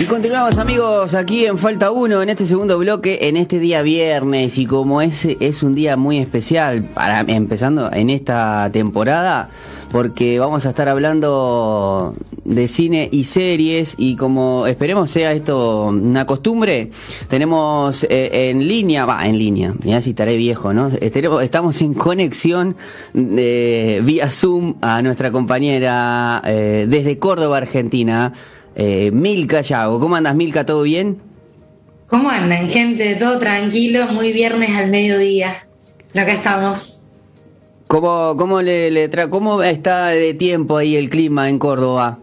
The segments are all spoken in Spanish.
Y continuamos amigos aquí en Falta 1, en este segundo bloque, en este día viernes. Y como es, es un día muy especial, para empezando en esta temporada, porque vamos a estar hablando de cine y series y como esperemos sea esto una costumbre, tenemos eh, en línea, va, en línea, mira si estaré viejo, ¿no? Estamos en conexión de, vía Zoom a nuestra compañera eh, desde Córdoba, Argentina. Eh, Milka Yago. ¿Cómo andas, Milka? ¿Todo bien? ¿Cómo andan, gente? Todo tranquilo, muy viernes al mediodía. acá estamos. ¿Cómo, cómo, le, ¿Cómo está de tiempo ahí el clima en Córdoba?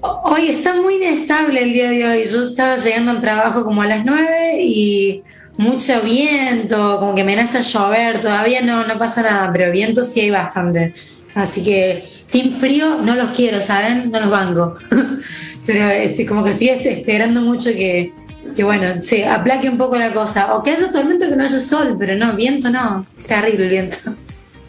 Hoy está muy inestable el día de hoy. Yo estaba llegando al trabajo como a las 9 y mucho viento, como que amenaza llover. Todavía no, no pasa nada, pero viento sí hay bastante. Así que, team frío, no los quiero, ¿saben? No los banco. pero este, como que estoy este, esperando mucho que, que, bueno, se aplaque un poco la cosa. O que haya tormento que no haya sol, pero no, viento no. Terrible el viento.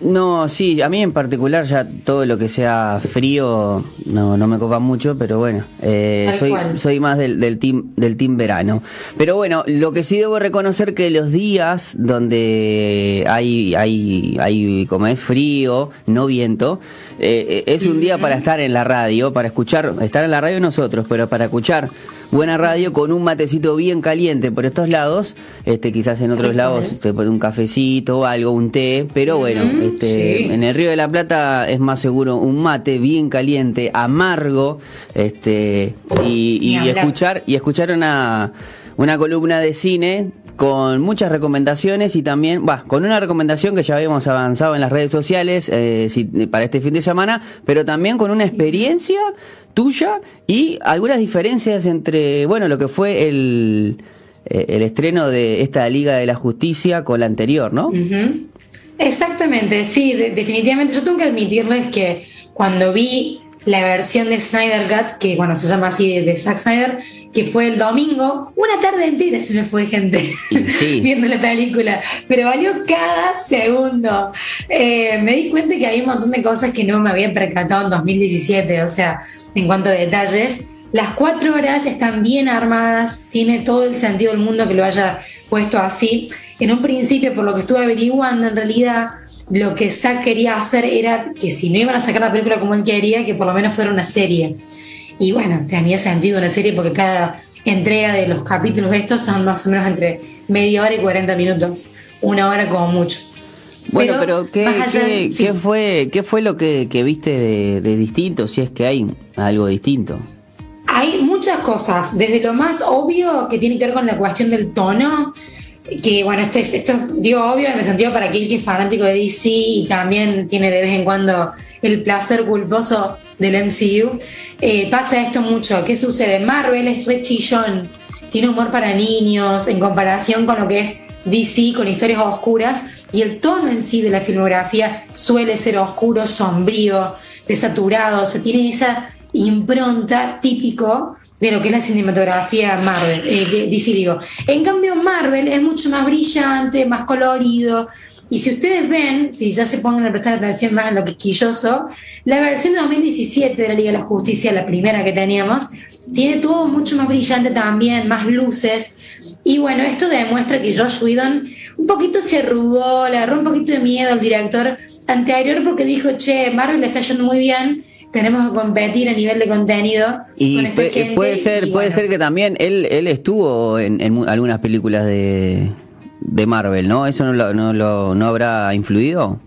No, sí, a mí en particular ya todo lo que sea frío no, no me copa mucho, pero bueno, eh, soy, soy más del, del, team, del team verano. Pero bueno, lo que sí debo reconocer que los días donde hay, hay, hay como es frío, no viento, eh, es un día para estar en la radio, para escuchar, estar en la radio nosotros, pero para escuchar buena radio con un matecito bien caliente por estos lados, este quizás en otros lados se pone un cafecito algo, un té, pero bueno, este, en el Río de la Plata es más seguro un mate bien caliente, amargo, este y, escuchar y escuchar una una columna de cine con muchas recomendaciones y también, va, con una recomendación que ya habíamos avanzado en las redes sociales eh, para este fin de semana, pero también con una experiencia tuya y algunas diferencias entre, bueno, lo que fue el, eh, el estreno de esta Liga de la Justicia con la anterior, ¿no? Exactamente, sí, definitivamente. Yo tengo que admitirles que cuando vi la versión de Snyder Cut, que bueno, se llama así de, Zack Snyder, que fue el domingo, una tarde entera se me fue gente viendo la película, pero valió cada segundo. Eh, me di cuenta que hay un montón de cosas que no me había percatado en 2017, o sea, en cuanto a detalles. Las cuatro horas están bien armadas, tiene todo el sentido del mundo que lo haya puesto así. En un principio, por lo que estuve averiguando, en realidad lo que Zack quería hacer era que si no iban a sacar la película como él quería, que por lo menos fuera una serie. Y bueno, tenía sentido una serie porque cada entrega de los capítulos de estos son más o menos entre media hora y 40 minutos, una hora como mucho. Bueno, pero, ¿qué, qué, fue, ¿qué fue lo que, viste de, de, distinto, si es que hay algo distinto? Hay muchas cosas, desde lo más obvio que tiene que ver con la cuestión del tono, que bueno, esto es, esto digo obvio en el sentido para aquel que es fanático de DC y también tiene de vez en cuando el placer culposo del MCU, eh, pasa esto mucho. ¿Qué sucede? Marvel es re chillón, tiene humor para niños en comparación con lo que es DC con historias oscuras y el tono en sí de la filmografía suele ser oscuro, sombrío, desaturado, o tiene esa impronta típico de lo que es la cinematografía Marvel, eh, DC digo. En cambio, Marvel es mucho más brillante, más colorido. Y si ustedes ven, si ya se pongan a prestar atención más en lo quisquilloso, la versión de 2017 de la Liga de la Justicia, la primera que teníamos, tiene todo mucho más brillante también, más luces. Y bueno, esto demuestra que Josh Whedon un poquito se arrugó, le agarró un poquito de miedo al director anterior porque dijo, che, Marvel le está yendo muy bien, tenemos que competir a nivel de contenido y con esta puede, puede ser puede ser que también él él estuvo en, algunas películas de, de Marvel no eso no lo, no, lo, no habrá influido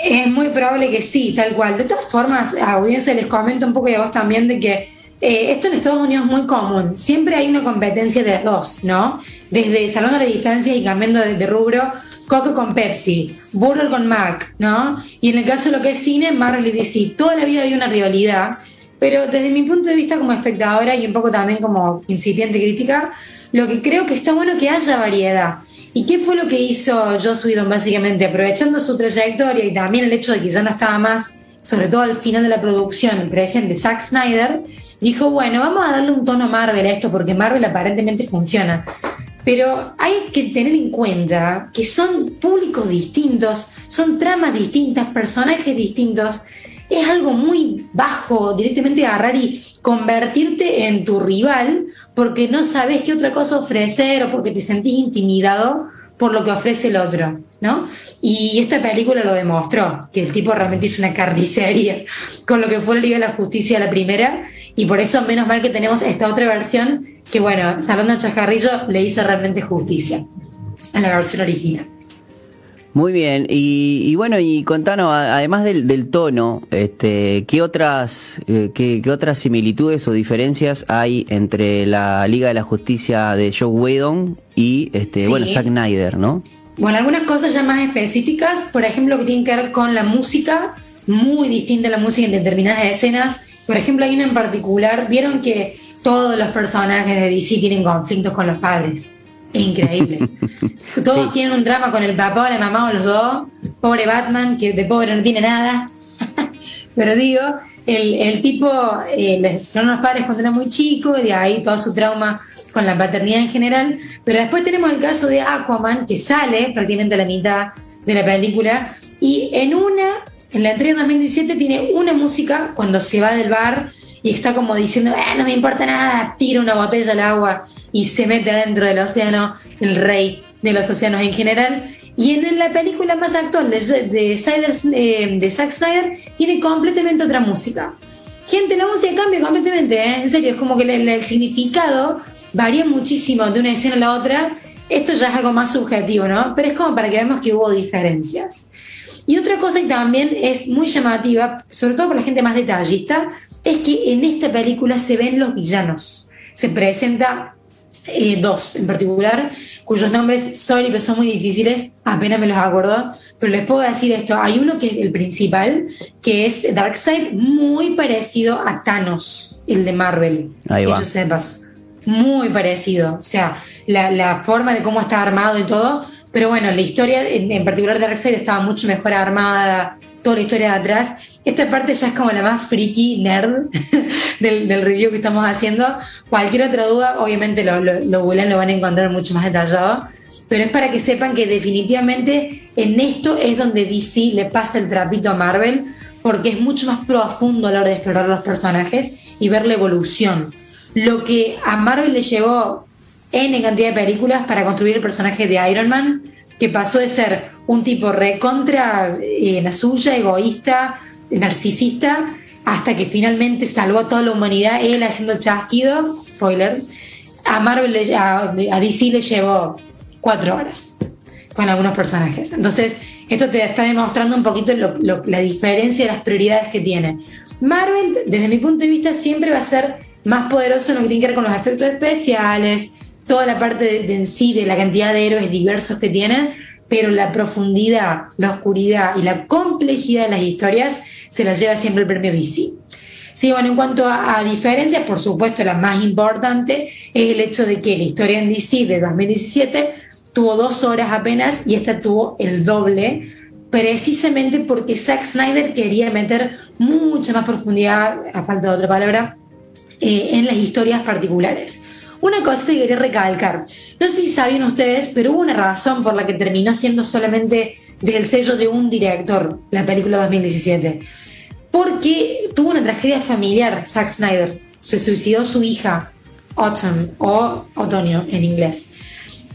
es muy probable que sí tal cual. De todas formas a audiencia les comento un poco y a vos también de que eh, esto en Estados Unidos es muy común. Siempre hay una competencia de dos no desde salvando las distancias y cambiando de rubro Coca con Pepsi, Burger con Mac, ¿no? Y en el caso de lo que es cine, Marvel y DC, toda la vida hay una rivalidad, pero desde mi punto de vista como espectadora y un poco también como incipiente crítica, lo que creo que está bueno que haya variedad. ¿Y qué fue lo que hizo Joss Whedon básicamente? Aprovechando su trayectoria y también el hecho de que ya no estaba más, sobre todo al final de la producción, presente Zack Snyder, dijo, bueno, vamos a darle un tono Marvel a esto porque Marvel aparentemente funciona. Pero hay que tener en cuenta que son públicos distintos, son tramas distintas, personajes distintos. es algo muy bajo, directamente agarrar y convertirte en tu rival porque no sabes qué otra cosa ofrecer o porque te sentís intimidado por lo que ofrece el otro, ¿no? Y esta película lo demostró, que el tipo realmente hizo una carnicería con lo que fue la Liga de la Justicia la primera, y por eso menos mal que tenemos esta otra versión que, bueno, Salón Chascarrillo le hizo realmente justicia a la versión original. Muy bien, y, bueno, y contanos, además del, tono, este, ¿qué otras, eh, qué, otras similitudes o diferencias hay entre la Liga de la Justicia de Joe Whedon y, este, bueno, Zack Snyder, ¿no? Bueno, algunas cosas ya más específicas, por ejemplo, que tienen que ver con la música, muy distinta la música en determinadas escenas. Por ejemplo, hay una en particular, vieron que todos los personajes de DC tienen conflictos con los padres. Es increíble. Todos tienen un drama con el papá o la mamá o los dos. Pobre Batman, que de pobre no tiene nada. Pero digo, el, tipo, eh, son los padres cuando era muy chico, y de ahí todo su trauma con la paternidad en general. Pero después tenemos el caso de Aquaman, que sale prácticamente a la mitad de la película. Y en una, en la entrega de 2017, tiene una música cuando se va del bar y está como diciendo, eh, no me importa nada, tira una botella al agua y se mete adentro del océano, el rey de los océanos en general. Y en la película más actual de, de, eh, de Zack Snyder tiene completamente otra música. Gente, la música cambia completamente, ¿eh? en serio, es como que el, significado varía muchísimo de una escena a la otra. Esto ya es algo más subjetivo, ¿no? Pero es como para que veamos que hubo diferencias. Y otra cosa que también es muy llamativa, sobre todo por la gente más detallista, es que en esta película se ven los villanos. Se presenta eh, dos en particular, cuyos nombres, sorry, pero son muy difíciles, apenas me los acuerdo, pero les puedo decir esto, hay uno que es el principal, que es Darkseid, muy parecido a Thanos, el de Marvel. Ahí va. Muy parecido, o sea, la, forma de cómo está armado y todo, pero bueno, la historia, en, en particular Darkseid estaba mucho mejor armada, toda la historia de atrás, esta parte ya es como la más freaky, nerd del, review que estamos haciendo. Cualquier otra duda, obviamente lo, lo, lo lo van a encontrar mucho más detallado. Pero es para que sepan que definitivamente en esto es donde DC le pasa el trapito a Marvel, porque es mucho más profundo a la hora de explorar los personajes y ver la evolución. Lo que a Marvel le llevó N cantidad de películas para construir el personaje de Iron Man, que pasó de ser un tipo recontra eh, en la suya, egoísta, narcisista hasta que finalmente salvó a toda la humanidad, él haciendo chasquido, spoiler, a Marvel, a, DC le llevó cuatro horas con algunos personajes. Entonces, esto te está demostrando un poquito la diferencia de las prioridades que tiene. Marvel, desde mi punto de vista, siempre va a ser más poderoso en lo que tiene que ver con los efectos especiales, toda la parte de, en sí de la cantidad de héroes diversos que tienen, pero la profundidad, la oscuridad y la complejidad de las historias se la lleva siempre el premio DC. Sí, bueno, en cuanto a, diferencias, por supuesto, la más importante es el hecho de que la historia en DC de 2017 tuvo dos horas apenas y esta tuvo el doble, precisamente porque Zack Snyder quería meter mucha más profundidad, a falta de otra palabra, eh, en las historias particulares. Una cosa que quería recalcar, no sé si sabían ustedes, pero hubo una razón por la que terminó siendo solamente del sello de un director la película 2017 porque tuvo una tragedia familiar, Zack Snyder. Se suicidó su hija, Autumn, o Otoño en inglés.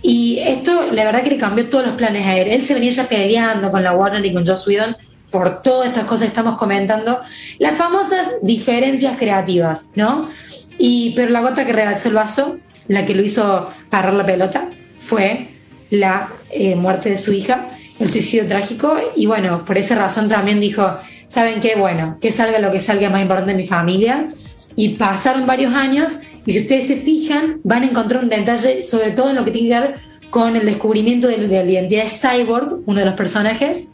Y esto, la verdad, que le cambió todos los planes a él. Él se venía ya peleando con la Warner y con Joss Whedon por todas estas cosas que estamos comentando. Las famosas diferencias creativas, ¿no? Y, pero la gota que rebalsó el vaso, la que lo hizo parar la pelota, fue la eh, muerte de su hija, el suicidio trágico. Y bueno, por esa razón también dijo, ¿saben qué? Bueno, que salga lo que salga más importante de mi familia. Y pasaron varios años y si ustedes se fijan, van a encontrar un detalle sobre todo en lo que tiene que ver con el descubrimiento de, la identidad de Cyborg, uno de los personajes,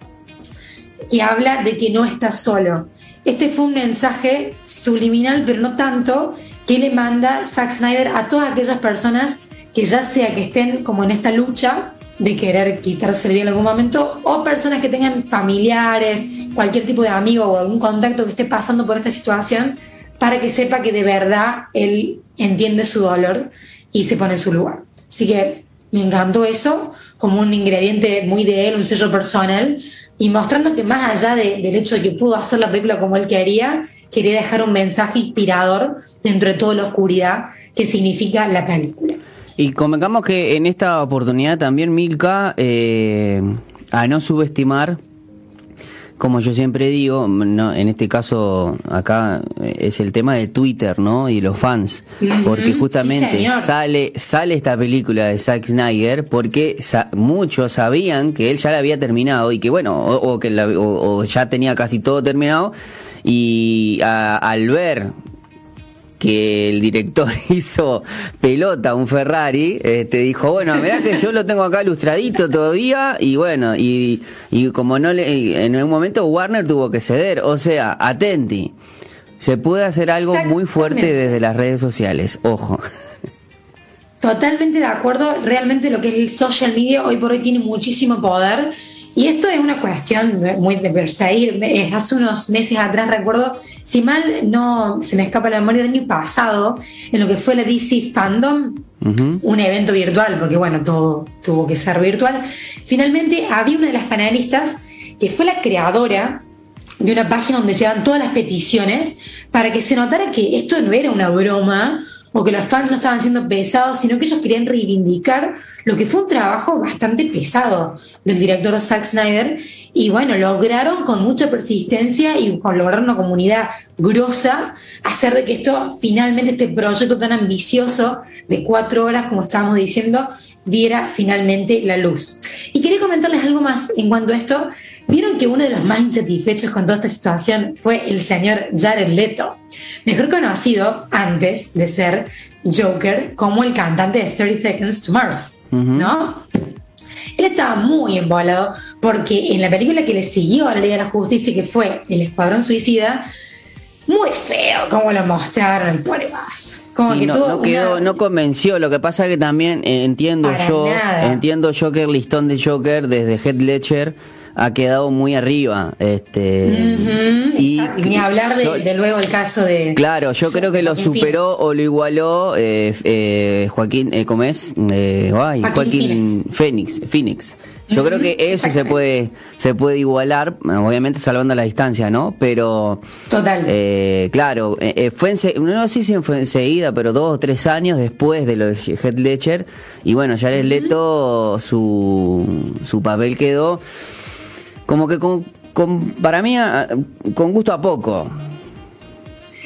que habla de que no está solo. Este fue un mensaje subliminal, pero no tanto, que le manda Zack Snyder a todas aquellas personas que ya sea que estén como en esta lucha de querer quitarse el día en algún momento, o personas que tengan familiares, cualquier tipo de amigo o algún contacto que esté pasando por esta situación para que sepa que de verdad él entiende su dolor y se pone en su lugar. Así que me encantó eso como un ingrediente muy de él, un sello personal. Y mostrando que más allá del hecho de que pudo hacer la película como él quería, quería dejar un mensaje inspirador dentro de toda la oscuridad que significa la película. Y convengamos que en esta oportunidad también Milka, eh, a no subestimar, como yo siempre digo, no, en este caso acá eh, es el tema de Twitter, ¿no? Y los fans, porque justamente sale sale esta película de Zack Snyder porque muchos sabían que él ya la había terminado y que bueno, o, que ya tenía casi todo terminado. Y al ver que el director hizo pelota un Ferrari, te este, dijo, bueno, mirá que yo lo tengo acá ilustradito todavía y bueno, y, y como no le, en un momento Warner tuvo que ceder, o sea, atenti, se puede hacer algo muy fuerte desde las redes sociales, ojo. Totalmente de acuerdo, realmente lo que es el social media hoy por hoy tiene muchísimo poder y esto es una cuestión muy de perseguir. Hace unos meses atrás recuerdo si mal no se me escapa la memoria del año pasado, en lo que fue la DC Fandom, un evento virtual, porque bueno, todo tuvo que ser virtual, finalmente había una de las panelistas que fue la creadora de una página donde llevan todas las peticiones para que se notara que esto no era una broma o que los fans no estaban siendo pesados, sino que ellos querían reivindicar lo que fue un trabajo bastante pesado del director Zack Snyder. Y bueno, lograron con mucha persistencia y con lograr una comunidad grosa hacer de que esto, finalmente, este proyecto tan ambicioso de cuatro horas, como estábamos diciendo, diera finalmente la luz. Y quería comentarles algo más en cuanto a esto. Vieron que uno de los más insatisfechos con toda esta situación fue el señor Jared Leto, mejor conocido antes de ser Joker como el cantante de 30 Seconds to Mars, ¿no? Él estaba muy embolado porque en la película que le siguió a la Liga de la Justicia, que fue El Escuadrón Suicida, muy feo como lo mostraron el pobre más. Como que no, quedó, no convenció. Lo que pasa es que también entiendo yo, entiendo yo que el listón de Joker desde Heath Ledger ha quedado muy arriba. Este, y ni hablar de, luego el caso de. Claro, yo creo que lo superó o lo igualó eh, eh, Joaquín, eh, ¿cómo es? Eh, Joaquín, Phoenix. Phoenix. Yo creo que eso se puede se puede igualar, obviamente salvando la distancia, ¿no? Pero total. Eh, claro, fue no sé si fue enseguida, pero dos o tres años después de lo de Heath Ledger y bueno, ya les Leto su su papel quedó como que con, para mí, con gusto a poco.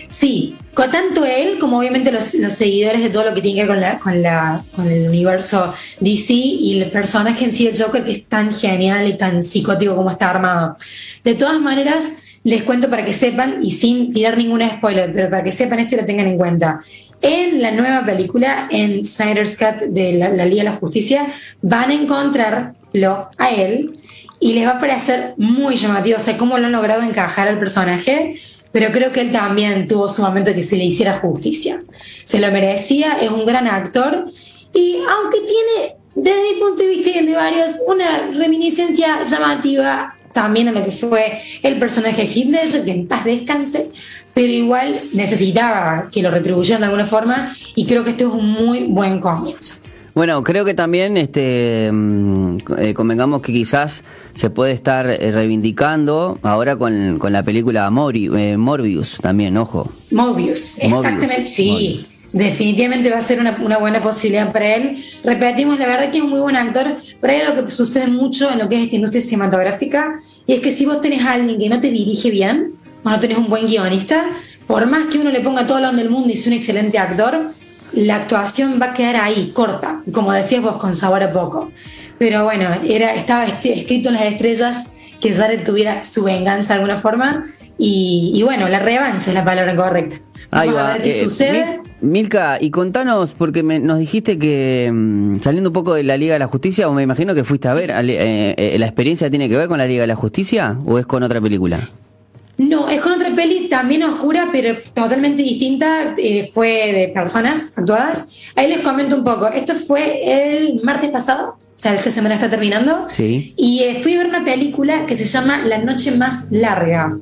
Sí, con tanto él como obviamente los, seguidores de todo lo que tiene que ver con, la, con, la, con el universo DC y el personaje en sí del Joker que es tan genial y tan psicótico como está armado. De todas maneras, les cuento para que sepan, y sin tirar ningún spoiler, pero para que sepan esto y lo tengan en cuenta. En la nueva película, en Snyder's Cut de la Liga de la Justicia, van a encontrarlo a él y les va a parecer muy llamativo, o sea, cómo lo han logrado encajar al personaje, pero creo que él también tuvo su momento que se le hiciera justicia. Se lo merecía, es un gran actor y aunque tiene, desde mi punto de vista y de varios, una reminiscencia llamativa también a lo que fue el personaje Hitler, que en paz descanse, pero igual necesitaba que lo retribuyeran de alguna forma y creo que este es un muy buen comienzo. Bueno, creo que también este mm, eh, convengamos que quizás se puede estar eh, reivindicando ahora con, la película eh, Morbius también, ojo. Morbius, exactamente, sí. Definitivamente va a ser una, buena posibilidad para él. Repetimos, la verdad que es un muy buen actor, pero hay algo que sucede mucho en lo que es esta industria cinematográfica, y es que si vos tenés a alguien que no te dirige bien, o no tenés un buen guionista, por más que uno le ponga todo lo del mundo y sea un excelente actor, la actuación va a quedar ahí, corta, como decías vos, con sabor a poco. Pero bueno, era, estaba escrito en las estrellas que Jared tuviera su venganza de alguna forma. Y, bueno, la revancha es la palabra correcta. Vamos a ver qué eh, sucede. Milka, y contanos, porque nos dijiste que mm, saliendo un poco de la Liga de la Justicia, o me imagino que fuiste a ver, eh, eh, ¿la experiencia tiene que ver con la Liga de la Justicia o es con otra película? No, es con otra peli también oscura, pero totalmente distinta. Eh, fue de personas actuadas. Ahí les comento un poco. Esto fue el martes pasado, o sea, esta semana está terminando. Sí. Y eh, fui a ver una película que se llama La Noche Más Larga.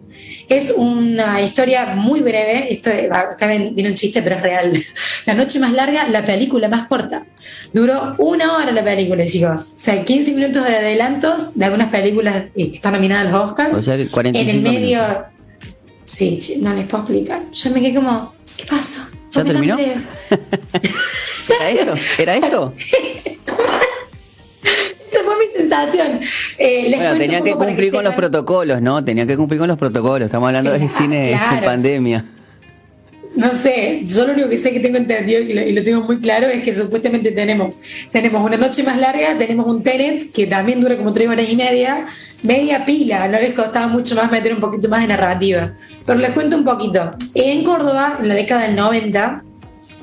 Es una historia muy breve. Esto, acá viene un chiste, pero es real. La Noche Más Larga, la película más corta. Duró una hora la película, chicos. O sea, 15 minutos de adelantos de algunas películas eh, que están nominadas a los Oscars. O sea, 45 En el medio. Sí, no les puedo explicar. Yo me quedé como, ¿qué pasó? ¿Ya terminó? ¿Era esto? ¿Era esto? Esa fue mi sensación. Eh, bueno, tenía que cumplir con los protocolos, ¿no? Tenía que cumplir con los protocolos. Estamos hablando de cine en pandemia. No sé, yo lo único que sé que tengo entendido y lo, tengo muy claro es que supuestamente tenemos, tenemos una noche más larga, tenemos un Tenet que también dura como tres horas y media, media pila, no les costaba mucho más meter un poquito más de narrativa. Pero les cuento un poquito. En Córdoba, en la década del 90,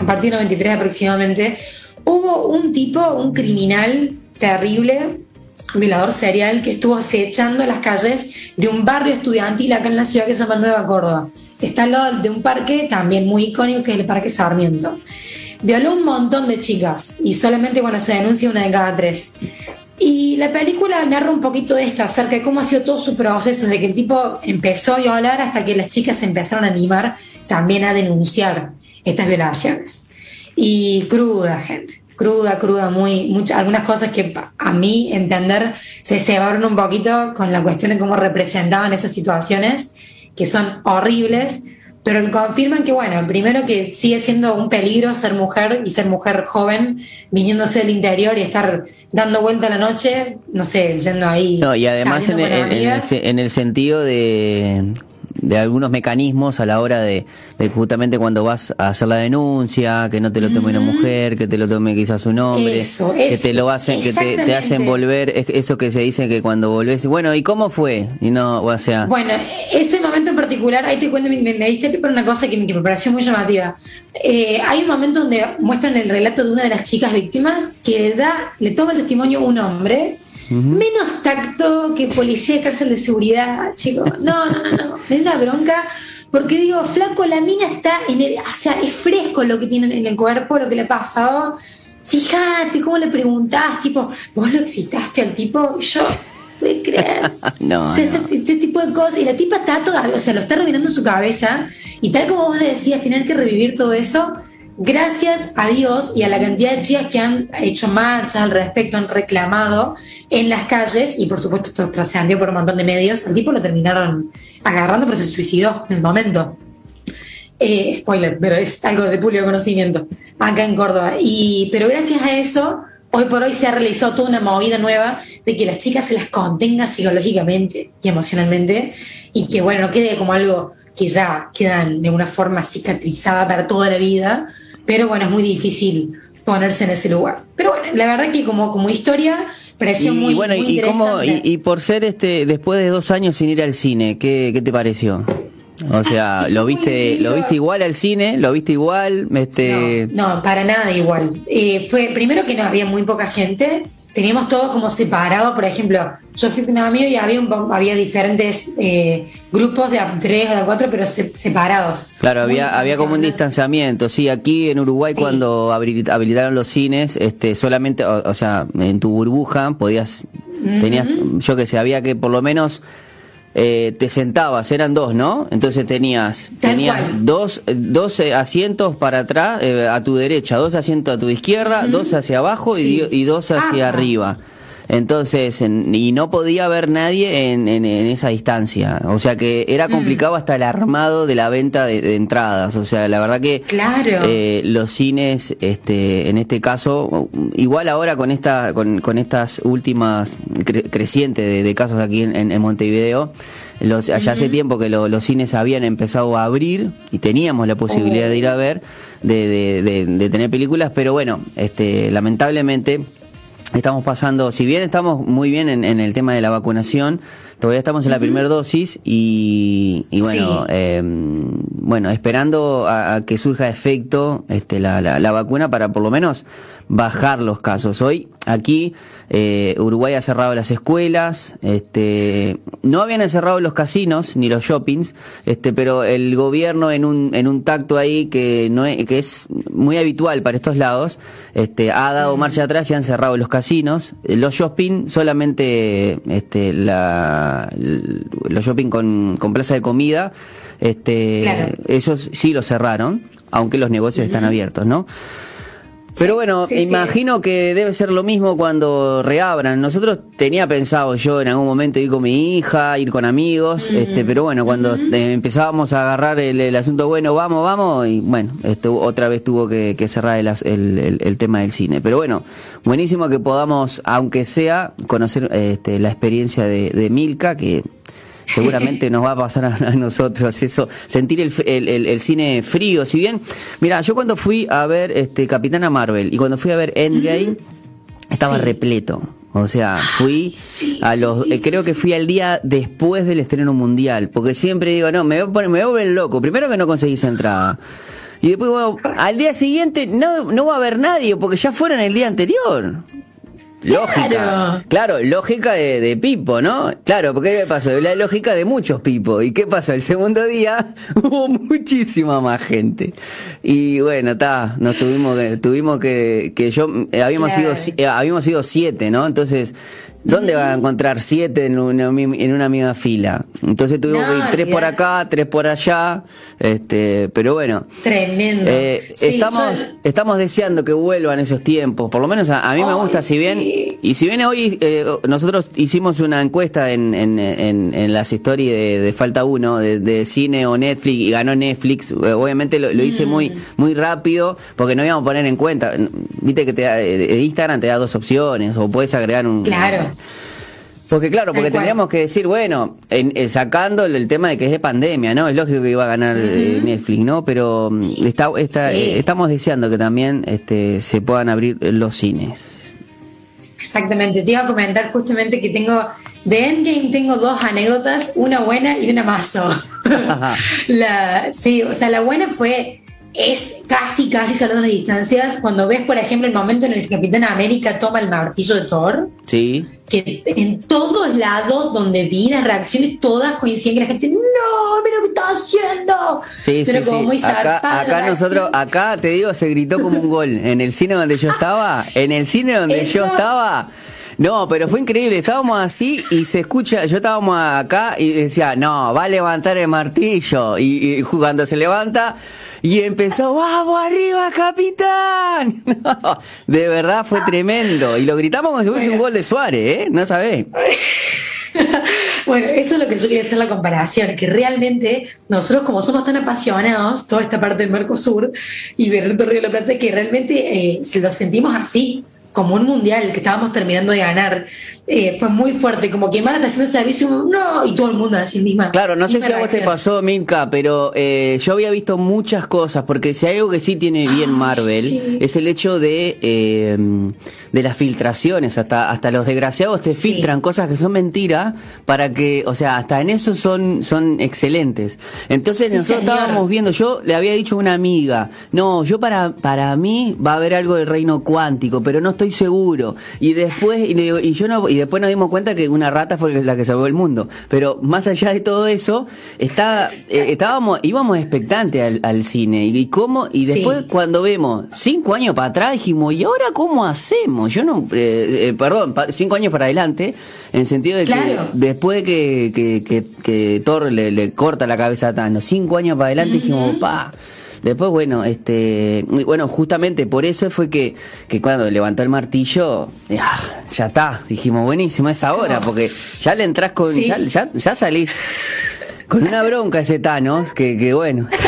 a partir del 93 aproximadamente, hubo un tipo, un criminal terrible, un violador serial, que estuvo acechando las calles de un barrio estudiantil acá en la ciudad que se llama Nueva Córdoba. Está al lado de un parque también muy icónico que es el Parque Sarmiento. Violó un montón de chicas y solamente, bueno, se denuncia una de cada tres. Y la película narra un poquito de esto, acerca de cómo ha sido todo su proceso, desde que el tipo empezó a violar hasta que las chicas se empezaron a animar también a denunciar estas violaciones. Y cruda, gente cruda, cruda, muy, muchas, algunas cosas que a mí entender se cebaron un poquito con la cuestión de cómo representaban esas situaciones, que son horribles, pero que confirman que, bueno, primero que sigue siendo un peligro ser mujer y ser mujer joven, viniéndose del interior y estar dando vuelta a la noche, no sé, yendo ahí. No, y además en en el sentido de de algunos mecanismos a la hora de, justamente cuando vas a hacer la denuncia, que no te lo tome una mujer, que te lo tome quizás un hombre, que te lo hacen, que te, hacen volver, eso que se dice que cuando volvés, bueno, ¿y cómo fue? Y no, o sea. Bueno, ese momento en particular, ahí te cuento, me, me diste por una cosa que, me pareció muy llamativa. Eh, hay un momento donde muestran el relato de una de las chicas víctimas que da, le toma el testimonio un hombre Menos tacto que policía de cárcel de seguridad, chicos. No, no, no, no. Me da bronca. Porque digo, flaco, la mina está en el, o sea, es fresco lo que tiene en el cuerpo, lo que le ha pasado. Fíjate cómo le preguntás, tipo, ¿vos lo excitaste al tipo? Yo, puede creer. no, o sea, Este, tipo de cosas. Y la tipa está toda, o sea, lo está revirando en su cabeza. Y tal como vos decías, tener que revivir todo eso, gracias a Dios y a la cantidad de chicas que han hecho marchas al respecto, han reclamado en las calles, y por supuesto esto trascendió por un montón de medios, al tipo lo terminaron agarrando, pero se suicidó en el momento. Eh, spoiler, pero es algo de público conocimiento acá en Córdoba. Y, pero gracias a eso, hoy por hoy se ha realizado toda una movida nueva de que las chicas se las contenga psicológicamente y emocionalmente y que, bueno, no quede como algo que ya quedan de una forma cicatrizada para toda la vida, pero bueno, es muy difícil ponerse en ese lugar. Pero bueno, la verdad que como, como historia pareció muy, bueno, y, y, por ser este después de dos años sin ir al cine, ¿qué, qué te pareció? O sea, ¿lo viste, ¿lo viste igual al cine? ¿Lo viste igual? Este... No, para nada igual. Eh, fue primero que no había muy poca gente teníamos todo como separado, por ejemplo, yo fui con un amigo y había, había diferentes eh, grupos de tres o de cuatro, pero separados. Claro, había, había como un distanciamiento, sí, aquí en Uruguay cuando habilitaron los cines, este, solamente, o, sea, en tu burbuja podías, tenías, yo que sé, había que por lo menos eh, te sentabas, eran dos, ¿no? Entonces tenías, tenías dos, dos asientos para atrás, eh, a tu derecha, dos asientos a tu izquierda, dos hacia abajo y, y, dos hacia arriba. Entonces, y no podía haber nadie en, en, esa distancia. O sea que era mm. complicado hasta el armado de la venta de, entradas. O sea, la verdad que eh, los cines, este, en este caso, igual ahora con esta, con, con estas últimas crecientes de, casos aquí en, Montevideo, los, allá hace tiempo que los cines habían empezado a abrir y teníamos la posibilidad de ir a ver, de, de, de tener películas, pero bueno, este, lamentablemente Estamos pasando, si bien estamos muy bien en, el tema de la vacunación, todavía estamos en la primera dosis y, bueno, em, bueno, esperando a, que surja efecto este, la, la, vacuna para por lo menos bajar los casos. Hoy aquí eh, Uruguay ha cerrado las escuelas, este, no habían cerrado los casinos ni los shoppings, este, pero el gobierno en un, en un tacto ahí que no es, que es muy habitual para estos lados, este, ha dado marcha atrás y han cerrado los casinos casinos. Los shopping, solamente este, la, los shopping con, con plaza de comida, este, ellos sí lo cerraron, aunque los negocios están abiertos, ¿no? Pero bueno, imagino que debe ser lo mismo cuando reabran. Nosotros tenía pensado yo en algún momento ir con mi hija, ir con amigos, este, pero bueno, cuando empezábamos a agarrar el, asunto, bueno, vamos, vamos, y bueno, esto otra vez tuvo que, cerrar el, tema del cine. Pero bueno, buenísimo que podamos, aunque sea, conocer este, la experiencia de, de Milka, que seguramente nos va a pasar a, nosotros eso, sentir el, el, cine frío. Si bien, mira, yo cuando fui a ver este Capitana Marvel y cuando fui a ver Endgame, estaba repleto. O sea, fui a los. Eh, creo que fui al día después del estreno mundial. Porque siempre digo, no, me voy a, me voy a loco. Primero que no conseguís entrada. Y después, bueno, al día siguiente no, no va a haber nadie porque ya fueron el día anterior. Lógica. Claro, lógica de, Pipo, ¿no? Claro, porque ¿qué pasó? La lógica de muchos Pipo. ¿Y qué pasó? El segundo día hubo muchísima más gente. Y bueno, está, nos tuvimos que, tuvimos que, que yo, eh, habíamos sido, eh, habíamos sido siete, ¿no? Entonces, ¿Dónde va a encontrar siete en una, en una misma fila? Entonces tuvimos que ir tres por acá, tres por allá, este, pero bueno. Tremendo. Eh, estamos, estamos deseando que vuelvan esos tiempos, por lo menos a, mí me gusta, si bien, y si bien hoy eh, nosotros hicimos una encuesta en, en, en, las stories de, Falta Uno, de, cine o Netflix, y ganó Netflix, eh, obviamente lo, hice muy, mm. muy rápido, porque no íbamos a poner en cuenta, viste que te Instagram te da dos opciones, o puedes agregar un... Claro porque claro, porque tendríamos que decir, bueno, en, eh, sacando el tema de que es de pandemia, ¿no? Es lógico que iba a ganar eh, Netflix, ¿no? Pero mm, está, está, eh, estamos deseando que también este, se puedan abrir los cines. Exactamente, te iba a comentar justamente que tengo, de Endgame tengo dos anécdotas, una buena y una mazo. la, sí, o sea, la buena fue es casi, casi saltando las distancias. Cuando ves, por ejemplo, el momento en el que Capitán América toma el martillo de Thor. Sí. Que en todos lados donde vi las reacciones, todas coinciden que la gente, no, mira lo que está haciendo. Sí, Pero sí, como muy acá, acá nosotros, acá te digo, se gritó como un gol. En el cine donde yo estaba, en el cine donde yo estaba. No, pero fue increíble. Estábamos así y se escucha. Yo estábamos acá y decía, no, va a levantar el martillo. Y, y cuando se levanta, y empezó, ¡vamos arriba, capitán! de verdad fue tremendo. Y lo gritamos como si fuese un gol de Suárez, ¿eh? No sabés. bueno, eso es lo que yo quería hacer la comparación, que realmente nosotros como somos tan apasionados, toda esta parte del Mercosur y Berrito Río de la Plata, que realmente eh, se lo sentimos así como un mundial que estábamos terminando de ganar. Eh, fue muy fuerte, como que van a estación de servicio, no, y todo el mundo así misma. Claro, no sé si a vos te pasó, Milka, pero eh, yo había visto muchas cosas, porque si hay algo que sí tiene bien Marvel, es el hecho de, eh, de las filtraciones, hasta, hasta los desgraciados te filtran cosas que son mentiras para que, o sea, hasta en eso son, son excelentes. Entonces nosotros estábamos viendo, yo le había dicho a una amiga, no, yo para, para mí va a haber algo del reino cuántico, pero no estoy seguro. Y después, y, y yo no, y después nos dimos cuenta que una rata fue la que salvó el mundo. Pero más allá de todo eso, está, eh, estábamos, íbamos expectantes al, cine. Y, cómo, y después cuando vemos cinco años para atrás, dijimos, ¿y ahora cómo hacemos? Yo no, eh, eh, perdón, cinco años para adelante, en sentido de que después que, que, que, Thor le, corta la cabeza a Thanos, cinco años para adelante, dijimos, pa Después, bueno, este, bueno, justamente por eso fue que, que cuando levantó el martillo, ah, ya, está, dijimos, buenísimo, es ahora, porque ya le entras con, ya, ya, salís. Con una bronca ese Thanos, que, que bueno.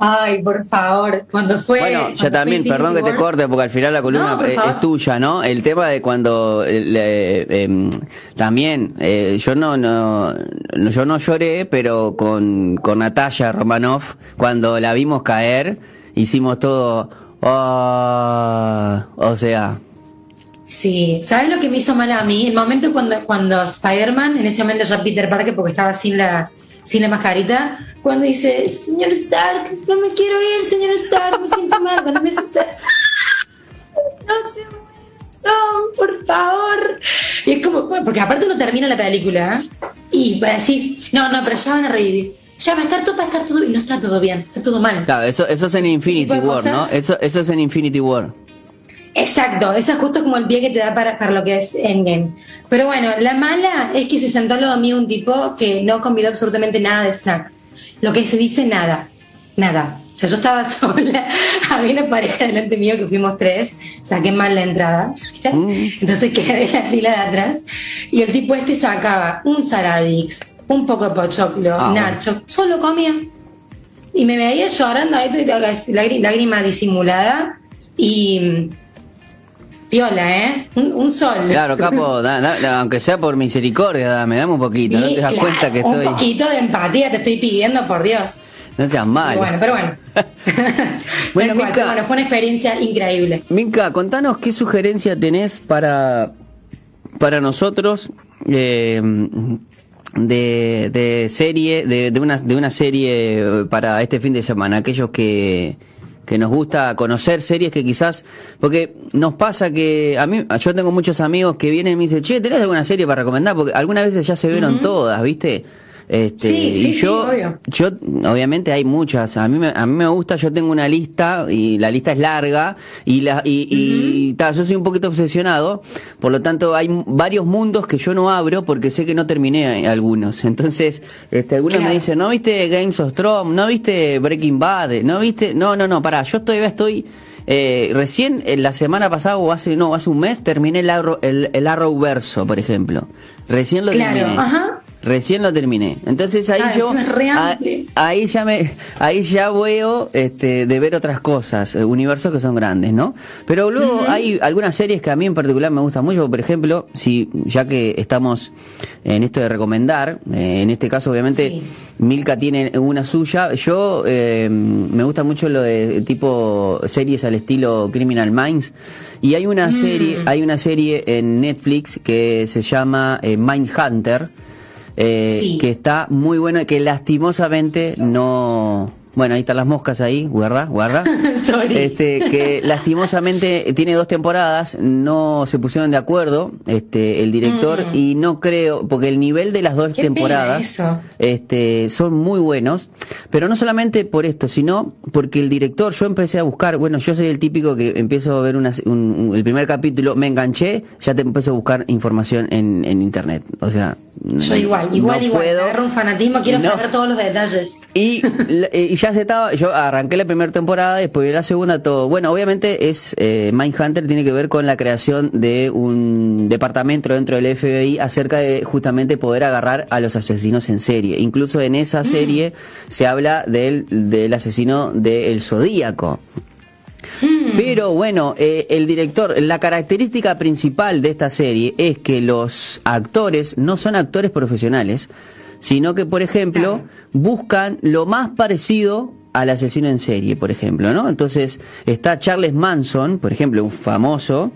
Ay, por favor, cuando fue. Bueno, ya también, perdón que te corte, porque al final la columna es, tuya, ¿no? El tema de cuando eh, em, también eh, yo no, no, yo no lloré, pero con, con Natalia Romanoff, cuando la vimos caer, hicimos todo. Oh, o sea, Sí, ¿sabes lo que me hizo mal a mí? El momento cuando, cuando Spider-Man, en ese momento ya Peter Parker, porque estaba sin la, sin la mascarita, cuando dice, señor Stark, no me quiero ir, señor Stark, me siento mal, cuando me dice, no te no, por favor. Y es como, porque aparte uno termina la película y decís, no, no, pero ya van a revivir. Ya va a estar todo, va a estar todo bien. No está todo bien, está todo mal. Claro, eso, eso es en Infinity War, ¿no? Eso, eso es en Infinity War. Exacto, esa es justo como el pie que te da para, para lo que es Endgame. Pero bueno, la mala es que se sentó al lado mío un tipo que no convidó absolutamente nada de snack. Lo que se dice nada, nada. O sea, yo estaba sola, había una pareja delante mío que fuimos tres, saqué mal la entrada, mm. entonces quedé en la fila de atrás, y el tipo este sacaba un Saradix, un poco de pochoclo, ah, nacho, solo comía. Y me veía llorando, lágrima disimulada, y Piola, ¿eh? Un, sol. Claro, capo, aunque sea por misericordia, dame, dame un poquito, no te das cuenta que estoy. Un poquito de empatía te estoy pidiendo, por Dios. No seas mal. Bueno, pero bueno. bueno, bueno, fue una experiencia increíble. Minka, contanos qué sugerencia tenés para, para nosotros eh, de, de, serie, de, de, una, de una serie para este fin de semana. Aquellos que que nos gusta conocer series que quizás, porque nos pasa que a mí, yo tengo muchos amigos que vienen y me dicen, che, ¿tenés alguna serie para recomendar? Porque algunas veces ya se vieron todas, ¿viste? Este, sí, sí, y yo, yo, obviamente hay muchas. A mí, me, a mí me gusta, yo tengo una lista y la lista es larga y, la, y, yo soy un poquito obsesionado. Por lo tanto, hay varios mundos que yo no abro porque sé que no terminé algunos. Entonces, este, algunos me dicen, ¿no viste Games of Thrones? ¿No viste Breaking Bad? ¿No viste? No, no, no, pará, yo todavía estoy... Eh, recién en la semana pasada o hace no hace un mes terminé el Arrow, el, el Arrow verso por ejemplo recién lo claro, terminé ajá. Recién lo terminé. Entonces ahí ah, yo ahí ya me ahí ya veo este de ver otras cosas, eh, universos que son grandes, ¿no? Pero luego hay algunas series que a mí en particular me gustan mucho, por ejemplo, si ya que estamos en esto de recomendar, eh, en este caso obviamente Milka tiene una suya, yo eh, me gusta mucho lo de tipo series al estilo Criminal Minds y hay una mm. serie, hay una serie en Netflix que se llama Mindhunter eh, que está muy bueno que lastimosamente no bueno, ahí están las moscas ahí, guarda, guarda. Este, que lastimosamente tiene dos temporadas, no se pusieron de acuerdo, este, el director, mm. y no creo, porque el nivel de las dos temporadas, este, son muy buenos, pero no solamente por esto, sino porque el director, yo empecé a buscar, bueno, yo soy el típico que empiezo a ver una, el primer capítulo, me enganché, ya te empiezo a buscar información en, en internet, o sea, yo igual, igual, igual. Puedo, agarro un fanatismo, quiero saber todos los detalles. Y, y ya se estaba, yo arranqué la primera temporada, después vi la segunda, todo. Bueno, obviamente es eh, Mindhunter tiene que ver con la creación de un departamento dentro del FBI acerca de justamente poder agarrar a los asesinos en serie. Incluso en esa mm. serie se habla del, del asesino del Zodíaco. Mm. Pero bueno, eh, el director, la característica principal de esta serie es que los actores no son actores profesionales, sino que, por ejemplo, buscan lo más parecido al asesino en serie, por ejemplo, ¿no? Entonces está Charles Manson, por ejemplo, un famoso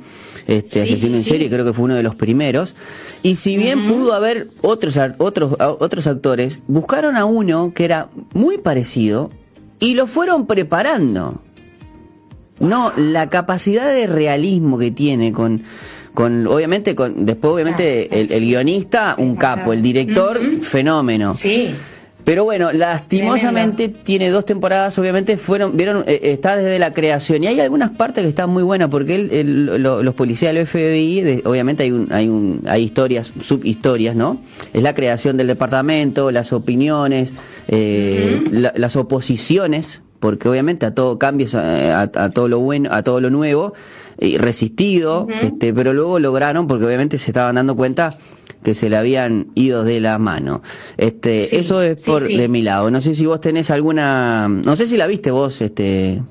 este asesino en serie, creo que fue uno de los primeros. Y si bien pudo haber otros otros otros actores, buscaron a uno que era muy parecido y lo fueron preparando. No, la capacidad de realismo que tiene con con obviamente con después obviamente el, guionista un capo el director fenómeno. Sí. Pero bueno, lastimosamente tiene dos temporadas, obviamente fueron, vieron, eh, está desde la creación y hay algunas partes que están muy buenas porque él, los policías del FBI, obviamente hay un, hay un, hay historias, subhistorias, ¿no? Es la creación del departamento, las opiniones, eh, las oposiciones, porque obviamente a todo cambio, a, a, todo lo bueno, a todo lo nuevo, y resistido, este, pero luego lograron, porque obviamente se estaban dando cuenta que se le habían ido de la mano. Este, eso es por de mi lado. No sé si vos tenés alguna, no sé si la viste vos, este.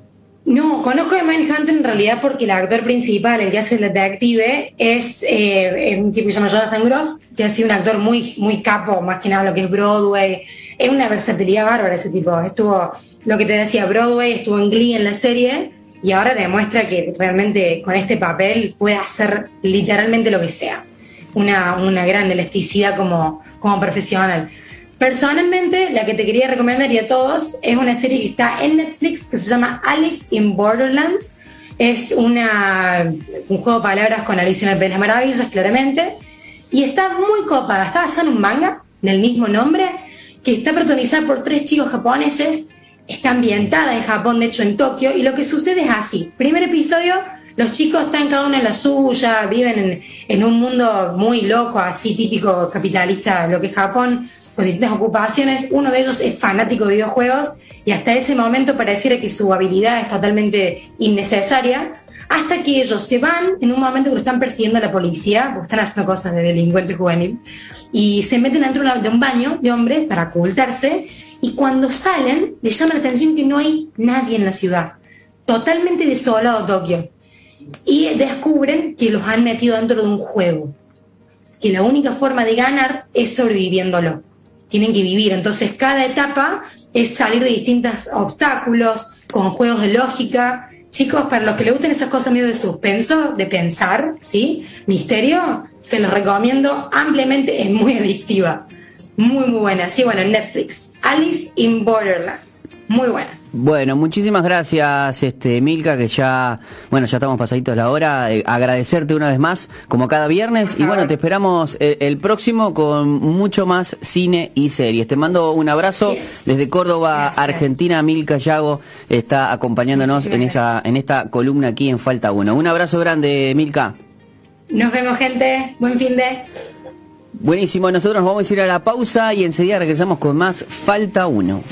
No, conozco de Mindhunter en realidad porque el actor principal, el que hace el detective, es, eh, un tipo que se llama Jonathan Groff, que ha sido un actor muy, muy capo, más que nada lo que es Broadway. Es una versatilidad bárbara ese tipo. Estuvo, lo que te decía, Broadway, estuvo en Glee en la serie y ahora demuestra que realmente con este papel puede hacer literalmente lo que sea una, una gran elasticidad como, como profesional. Personalmente, la que te quería recomendar y a todos es una serie que está en Netflix que se llama Alice in Borderland. Es una, un juego de palabras con Alice en el País de las Maravillas, claramente. Y está muy copada. Está basada en un manga del mismo nombre que está protagonizada por tres chicos japoneses. Está ambientada en Japón, de hecho en Tokio. Y lo que sucede es así. Primer episodio, los chicos están cada uno en la suya, viven en, en un mundo muy loco, así típico capitalista, lo que es Japón, con distintas ocupaciones. Uno de ellos es fanático de videojuegos y hasta ese momento pareciera que su habilidad es totalmente innecesaria, hasta que ellos se van en un momento que lo están persiguiendo a la policía, porque están haciendo cosas de delincuente juvenil, y se meten dentro de un baño de hombres para ocultarse, y cuando salen, les llama la atención que no hay nadie en la ciudad, totalmente desolado Tokio, y descubren que los han metido dentro de un juego, que la única forma de ganar es sobreviviéndolo, tienen que vivir, entonces cada etapa es salir de distintos obstáculos, con juegos de lógica, Chicos, para los que les gusten esas cosas medio de suspenso, de pensar, ¿sí? Misterio, se los recomiendo ampliamente, es muy adictiva. Muy, muy buena. Sí, bueno, Netflix. Alice in Borderland. Muy buena. Bueno, muchísimas gracias, este Milka, que ya, bueno, ya estamos pasaditos la hora. Eh, agradecerte una vez más, como cada viernes. Y bueno, te esperamos eh, el, próximo con mucho más cine y series. Te mando un abrazo desde Córdoba, Argentina. Milka Yago está acompañándonos en esa, en esta columna aquí en Falta Uno. Un abrazo grande, Milka. Nos vemos, gente. Buen fin de. Buenísimo, nosotros nos vamos a ir a la pausa y enseguida regresamos con más Falta Uno.